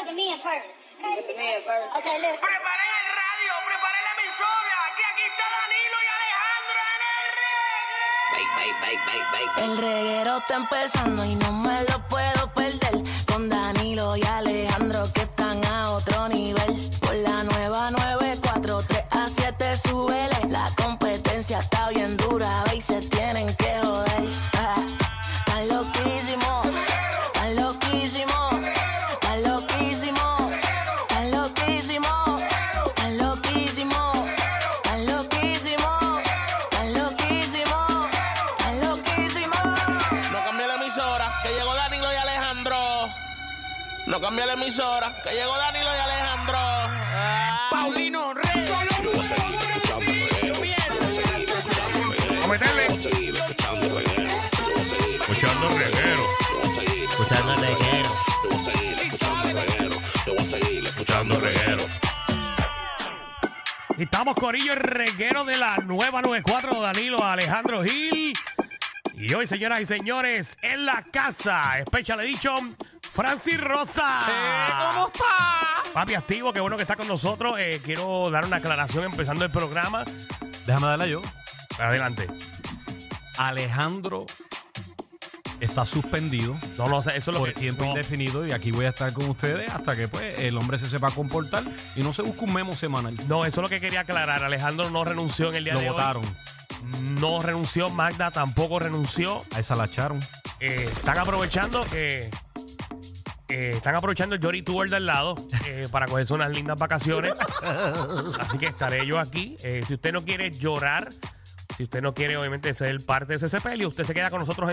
look at me at first. Look at me at first. Okay, listen. Preparen el radio, preparen la emisora, que aquí está Danilo y Alejandro en el reggae. El reguero está empezando y no me lo puedo perder. Con Danilo y Alejandro que están a otro nivel. Por la nueva 94, 3 a 7 súbele. La competencia está bien dura y se tienen que joder. No cambie la emisora, que llegó Danilo y Alejandro. Ah. Paulino Rey. Yo voy a seguir escuchando reguero. Yo voy a seguir escuchando reguero. Vamos a meterle. Yo voy a seguir escuchando reguero. Yo voy a seguir Escuchando reguero. Yo voy a seguir Escuchando reguero. Yo voy a seguir escuchando reguero. Estamos Corillo, el reguero de la nueva 94, Danilo Alejandro Gil. Y hoy, señoras y señores, en la casa, Special Edition, Francis Rosa. ¿Cómo está? Papi activo, qué bueno que está con nosotros. Eh, quiero dar una aclaración empezando el programa. Déjame darla yo. Adelante. Alejandro está suspendido No, no eso es lo por que... tiempo no, indefinido y aquí voy a estar con ustedes hasta que pues el hombre se sepa comportar y no se busque un memo semanal. no, eso es lo que quería aclarar. Alejandro no renunció en el día Lo de votaron. No renunció. Magda tampoco renunció. A esa la echaron. Eh, están aprovechando que eh, están aprovechando el Jory Tour del lado eh, para cogerse unas lindas vacaciones. Así que estaré yo aquí. Eh, si usted no quiere llorar, si usted no quiere obviamente ser parte de ese sepelio, usted se queda con nosotros en